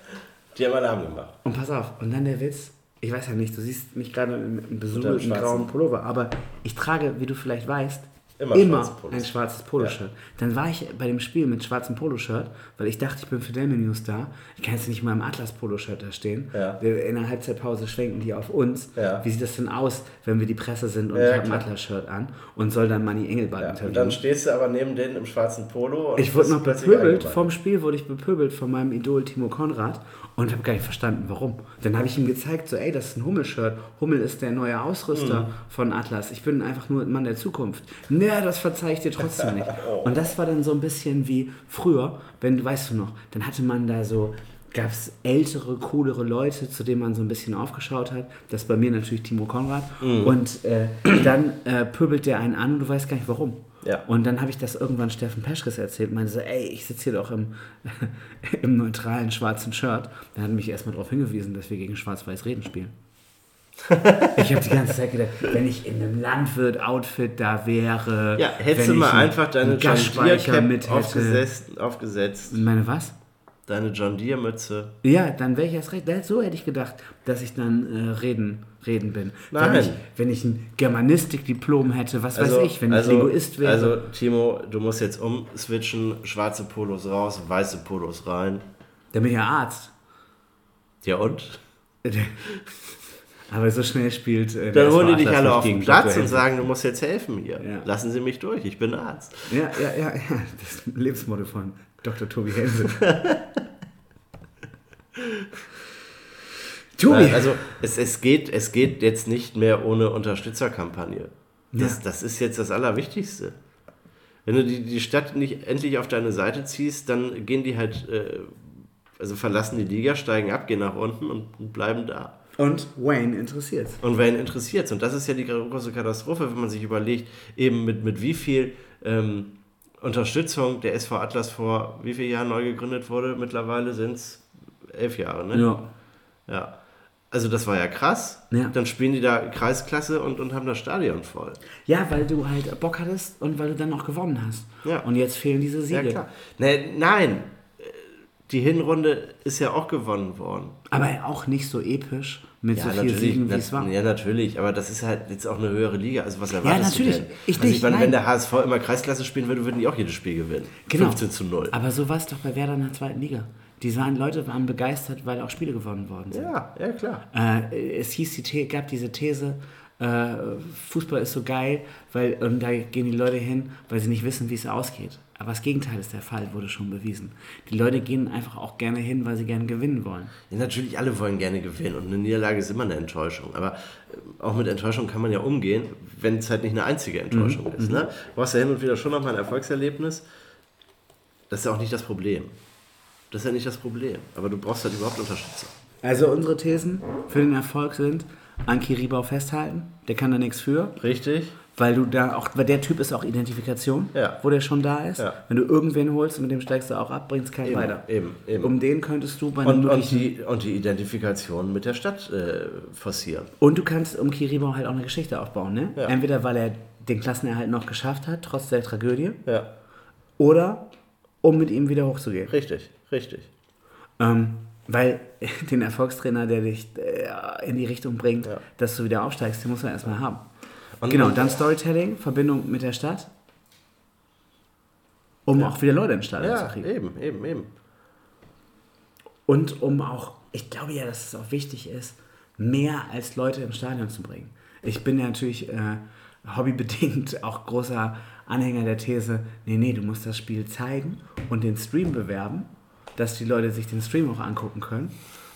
Die haben Alarm gemacht. Und pass auf, und dann der Witz. Ich weiß ja nicht, du siehst mich gerade im, im besudelten grauen Pullover, aber ich trage, wie du vielleicht weißt, Immer immer ein schwarzes Poloshirt. Dann war ich bei dem Spiel mit schwarzem Poloshirt, weil ich dachte, ich bin für Delme News da. Ich kann jetzt nicht mal im Atlas-Poloshirt da stehen. Ja. In der Halbzeitpause schwenken die auf uns. Ja. Wie sieht das denn aus, wenn wir die Presse sind und Ja, ich habe ein. Atlas-Shirt an und soll dann Manny Engelbart Ja, und interviewen? dann stehst du aber neben denen im schwarzen Polo. Und Ich wurde noch bepöbelt, vom Spiel wurde ich bepöbelt von meinem Idol Timo Konrad und habe gar nicht verstanden, warum. Dann habe ich ihm gezeigt, so, ey, das ist ein Hummel-Shirt. Hummel ist der neue Ausrüster von Atlas. Ich bin einfach nur ein Mann der Zukunft. Naja, das verzeih ich dir trotzdem nicht. Und das war dann so ein bisschen wie früher, wenn du, weißt du noch, dann hatte man da so, gab es ältere, coolere Leute, zu denen man so ein bisschen aufgeschaut hat. Das ist bei mir natürlich Timo Konrad. Und äh, dann äh, pöbelt der einen an und du weißt gar nicht warum. Ja. Und dann habe ich das irgendwann Steffen Peschkes erzählt und meinte so, ey, ich sitze hier doch im, im neutralen schwarzen Shirt. Dann hat mich erstmal darauf hingewiesen, dass wir gegen Schwarz-Weiß Reden spielen. Ich habe die ganze Zeit gedacht, wenn ich in einem Landwirt-Outfit da wäre. Ja, hättest du mal ich einfach deine John Gasspeicher Deere mit Cap hätte. aufgesetzt, aufgesetzt, Meine was? deine John Deere Mütze. Ja, dann wäre ich erst recht. So hätte ich gedacht, dass ich dann äh, reden, reden bin. Nein. Wenn ich, wenn ich ein Germanistik-Diplom hätte, was Also, weiß ich, wenn ich also, Linguist wäre. Also, Timo, du musst jetzt umswitchen, schwarze Polos raus, weiße Polos rein. dann bin ich ja Arzt. Ja und? Aber so schnell spielt. Äh, Dann holen die dich alle auf den Platz und sagen, du musst jetzt helfen hier. Ja. Lassen Sie mich durch, ich bin Arzt. Ja, ja, ja, ja. Das Lebensmotto von Dr. Tobi Hense. Tobi! Nein, also es, es, geht, es geht jetzt nicht mehr ohne Unterstützerkampagne. Das, Ja. das ist jetzt das Allerwichtigste. Wenn du die, die Stadt nicht endlich auf deine Seite ziehst, dann gehen die halt, äh, also verlassen die Liga, steigen ab, gehen nach unten und bleiben da. Und Wayne interessiert. Und wen interessiert Und das ist ja die große Katastrophe, wenn man sich überlegt, eben mit, mit wie viel ähm, Unterstützung der SV Atlas vor wie vielen Jahren neu gegründet wurde. Mittlerweile sind es elf Jahre, ne? Ja. Ja. Also das war ja krass. Ja. Dann spielen die da Kreisklasse und, und haben das Stadion voll. ja, weil du halt Bock hattest und weil du dann auch gewonnen hast. Ja. Und jetzt fehlen diese Siege. Ja, klar. Ne, nein, die Hinrunde ist ja auch gewonnen worden. Aber auch nicht so episch mit so vielen Siegen, wie es war. Ja, natürlich, aber das ist halt jetzt auch eine höhere Liga. Also was erwartest natürlich. du denn? Ich also nicht, ich meine, wenn der HSV immer Kreisklasse spielen würde, würden die auch jedes Spiel gewinnen. Genau. 15 zu 0. Aber so war es doch bei Werder in der zweiten Liga. Die waren, Leute waren begeistert, weil auch Spiele gewonnen worden sind. Ja, ja, klar. Äh, es hieß die gab diese These, äh, Fußball ist so geil, weil und da gehen die Leute hin, weil sie nicht wissen, wie es ausgeht. Aber das Gegenteil ist der Fall, wurde schon bewiesen. Die Leute gehen einfach auch gerne hin, weil sie gerne gewinnen wollen. Ja, natürlich, alle wollen gerne gewinnen und eine Niederlage ist immer eine Enttäuschung. Aber äh, auch mit Enttäuschung kann man ja umgehen, wenn es halt nicht eine einzige Enttäuschung Mhm. ist. Ne? Du brauchst ja hin und wieder schon noch mal ein Erfolgserlebnis. Das ist ja auch nicht das Problem. Das ist ja nicht das Problem. Aber du brauchst halt überhaupt Unterstützung. Also unsere Thesen für den Erfolg sind, Anki Riebau festhalten, der kann da nichts für, Richtig? Weil du da auch, weil der Typ ist auch Identifikation, Ja. wo der schon da ist. Ja. Wenn du irgendwen holst und mit dem steigst du auch ab, bringst keinen Eben, weiter. eben, eben. Um den könntest du bei Und, und, die, und die Identifikation mit der Stadt äh, forcieren. Und du kannst um Kiribau halt auch eine Geschichte aufbauen, ne? Ja. Entweder weil er den Klassenerhalt noch geschafft hat, trotz der Tragödie, Ja, oder um mit ihm wieder hochzugehen. richtig, richtig. Ähm, weil den Erfolgstrainer, der dich äh, in die Richtung bringt, dass du wieder aufsteigst, den muss man erstmal haben. Und- genau, dann Storytelling, Verbindung mit der Stadt, um auch wieder Leute ins Stadion zu Ja, kriegen. eben, eben, eben. Und um auch, ich glaube ja, dass es auch wichtig ist, mehr als Leute ins Stadion zu bringen. Ich bin ja natürlich äh, hobbybedingt auch großer Anhänger der These, nee, nee, du musst das Spiel zeigen und den Stream bewerben, dass die Leute sich den Stream auch angucken können,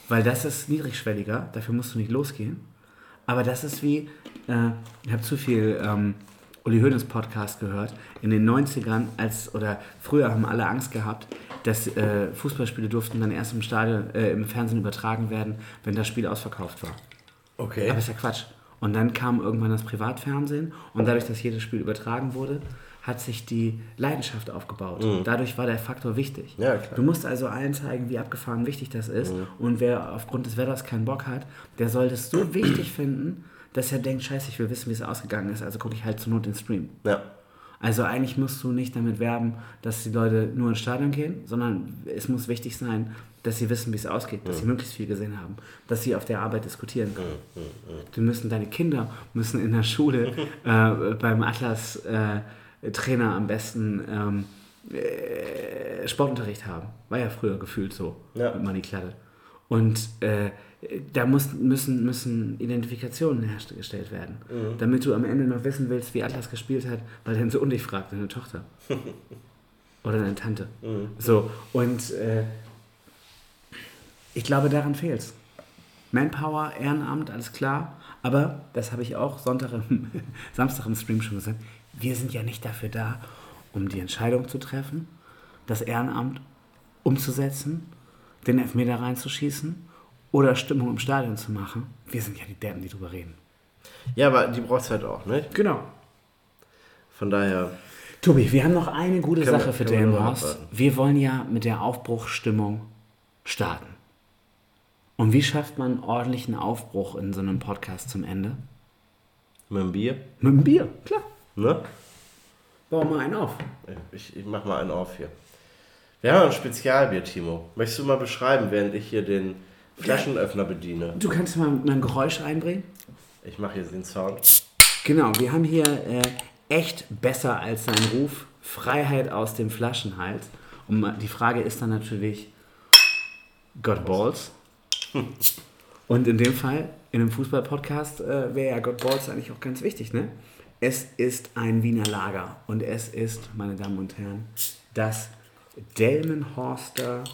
weil das ist niedrigschwelliger, dafür musst du nicht losgehen. Aber das ist wie, äh, ich habe zu viel ähm, Uli Hoeneß Podcast gehört, in den 90ern, als, oder früher haben alle Angst gehabt, dass äh, Fußballspiele durften dann erst im Stadion, äh, im Fernsehen übertragen werden, wenn das Spiel ausverkauft war. Okay. Aber ist ja Quatsch. Und dann kam irgendwann das Privatfernsehen und dadurch, dass jedes Spiel übertragen wurde, hat sich die Leidenschaft aufgebaut. Dadurch war der Faktor wichtig. Mhm. Ja. Du musst also allen zeigen, wie abgefahren wichtig das ist. Mhm. Und wer aufgrund des Wetters keinen Bock hat, der soll das so wichtig finden, dass er denkt, scheiße, ich will wissen, wie es ausgegangen ist, also gucke ich halt zur Not den Stream. Ja. Also eigentlich musst du nicht damit werben, dass die Leute nur ins Stadion gehen, sondern es muss wichtig sein, dass sie wissen, wie es ausgeht, dass sie möglichst viel gesehen haben, dass sie auf der Arbeit diskutieren können. Du müssen, deine Kinder müssen in der Schule äh, beim Atlas äh, Trainer am besten ähm, äh, Sportunterricht haben. War ja früher gefühlt so Ja. mit Manni Kladde. Und äh, da muss, müssen, müssen Identifikationen hergestellt werden, damit du am Ende noch wissen willst, wie Atlas gespielt hat, weil dein Sohn dich fragt, deine Tochter. Oder deine Tante. So, und äh, ich glaube, daran fehlt's. Manpower, Ehrenamt, alles klar. Aber, das habe ich auch Sonntag im, Samstag im Stream schon gesagt, wir sind ja nicht dafür da, um die Entscheidung zu treffen, das Ehrenamt umzusetzen, den Elfmeter reinzuschießen oder Stimmung im Stadion zu machen. Wir sind ja die Deppen, die drüber reden. Ja, aber die braucht es halt auch, ne? Genau. Von daher, Tobi, wir haben noch eine gute Können wir- Sache für können wir. Wir wollen ja mit der Aufbruchsstimmung starten. Und wie schafft man einen ordentlichen Aufbruch in so einem Podcast zum Ende? mit dem Bier, Mit einem Bier, klar. Ne? Bau mal einen auf. Ich, ich mach mal einen auf hier. Wir haben ein Spezialbier, Timo. Möchtest du mal beschreiben, während ich hier den Flaschenöffner bediene? Du kannst mal mein Geräusch einbringen. Ich mache hier den Sound. Genau, wir haben hier äh, echt besser als sein Ruf Freiheit aus dem Flaschenhals. Und die Frage ist dann natürlich, got balls? Und in dem Fall, in einem Fußball-Podcast, äh, wäre ja got balls eigentlich auch ganz wichtig, ne? Es ist ein Wiener Lager und es ist, meine Damen und Herren, das Delmenhorster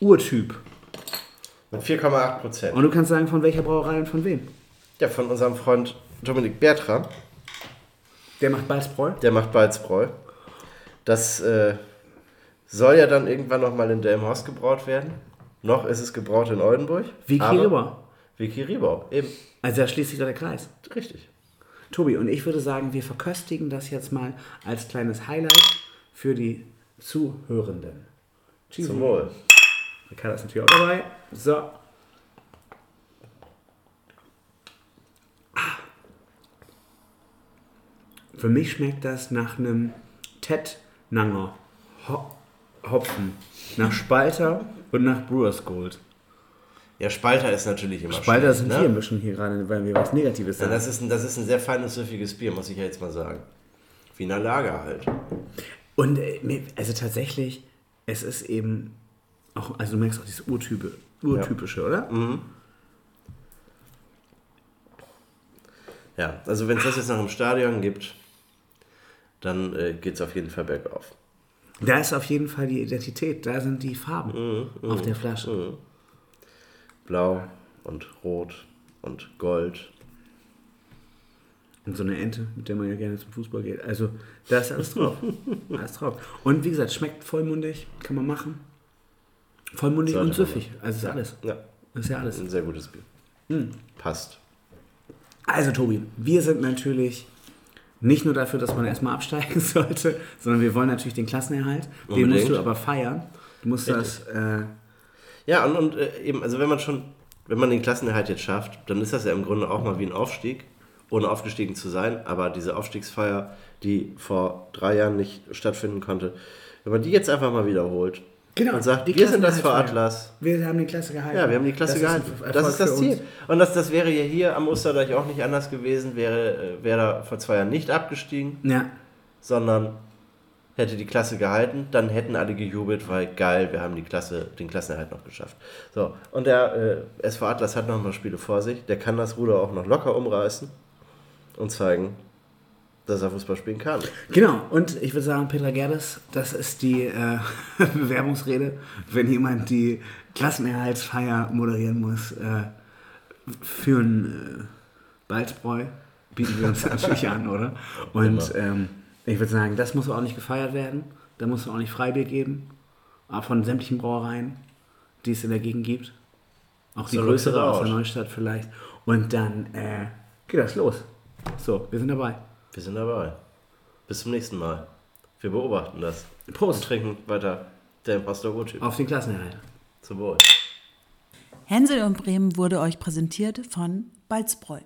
Urtyp. Mit 4,8 Prozent. Und du kannst sagen, von welcher Brauerei und von wem? Ja, von unserem Freund Dominik Bertram. Der macht Balzbräu. Der macht Balzbräu. Das äh, soll ja dann irgendwann nochmal in Delmhorst gebraut werden. Noch ist es gebraut in Oldenburg. Vicky aber- Ribber. Vicky Ribau, eben. Also da schließt sich doch der Kreis. Richtig. Tobi, und ich würde sagen, wir verköstigen das jetzt mal als kleines Highlight für die Zuhörenden. Tschüss. Zum Wohl. Ricardo ist natürlich auch dabei. So. Ah. Für mich schmeckt das nach einem Ted Nanger Ho Hopfen. Nach Spalter und nach Brewers Gold. Ja, Spalter ist natürlich immer Spalter schlecht, sind ne? wir ein bisschen hier gerade, weil wir was Negatives Ja, sagen. das, ist ein, das ist ein sehr feines, süffiges Bier, muss ich ja jetzt mal sagen. Wiener Lager halt. Und äh, also tatsächlich, es ist eben auch, also du merkst auch dieses Urtype, Urtypische, oder? Ja, also wenn es das jetzt noch im Stadion gibt, dann äh, geht es auf jeden Fall bergauf. Da ist auf jeden Fall die Identität, da sind die Farben auf der Flasche. Blau und Rot und Gold. Und so eine Ente, mit der man ja gerne zum Fußball geht. Also da ist alles drauf. alles drauf. Und wie gesagt, schmeckt vollmundig, kann man machen. Vollmundig Sollte und süffig. Also ist alles. Ja, ist ja alles. ein sehr gutes Bier. Hm. Passt. Also Tobi, wir sind natürlich nicht nur dafür, dass man erstmal absteigen sollte, sondern wir wollen natürlich den Klassenerhalt. Den Unbedingt. musst du aber feiern. Du musst das, äh, Ja, und, und äh, eben, also wenn man schon, wenn man den Klassenerhalt jetzt schafft, dann ist das ja im Grunde auch mal wie ein Aufstieg, ohne aufgestiegen zu sein. Aber diese Aufstiegsfeier, die vor drei Jahren nicht stattfinden konnte, wenn man die jetzt einfach mal wiederholt Genau, und sagt, wir sind das für. Atlas. wir haben die Klasse gehalten. Ja, wir haben die Klasse Das gehalten. Ist Das ist das Ziel. uns. Und das, das wäre ja hier am Osterdeich auch nicht anders gewesen, wäre äh, wäre da vor zwei Jahren nicht abgestiegen, Ja, sondern hätte die Klasse gehalten, dann hätten alle gejubelt, weil geil, wir haben die Klasse, den Klassenerhalt noch geschafft. So, und der äh, SV Atlas hat noch ein paar Spiele vor sich, der kann das Ruder auch noch locker umreißen und zeigen, dass er Fußball spielen kann. genau. Und ich würde sagen, Petra Gerdes, das ist die äh, Bewerbungsrede, wenn jemand die Klassenerhaltsfeier moderieren muss äh, für einen äh, Balzbräu, bieten wir uns natürlich an, oder? Und ähm, ich würde sagen, das muss auch nicht gefeiert werden. Da muss es auch nicht Freibier geben. Aber von sämtlichen Brauereien, die es in der Gegend gibt. Auch die So größere aus der. Neustadt vielleicht. Und dann äh, geht das los. So, wir sind dabei. Wir sind dabei. Bis zum nächsten Mal. Wir beobachten das. Und Prost trinken weiter der Impostor Urtyp. auf den Klassenerhalt. Zum Wohl. Hänsel und Bremen wurde euch präsentiert von Balzbräu.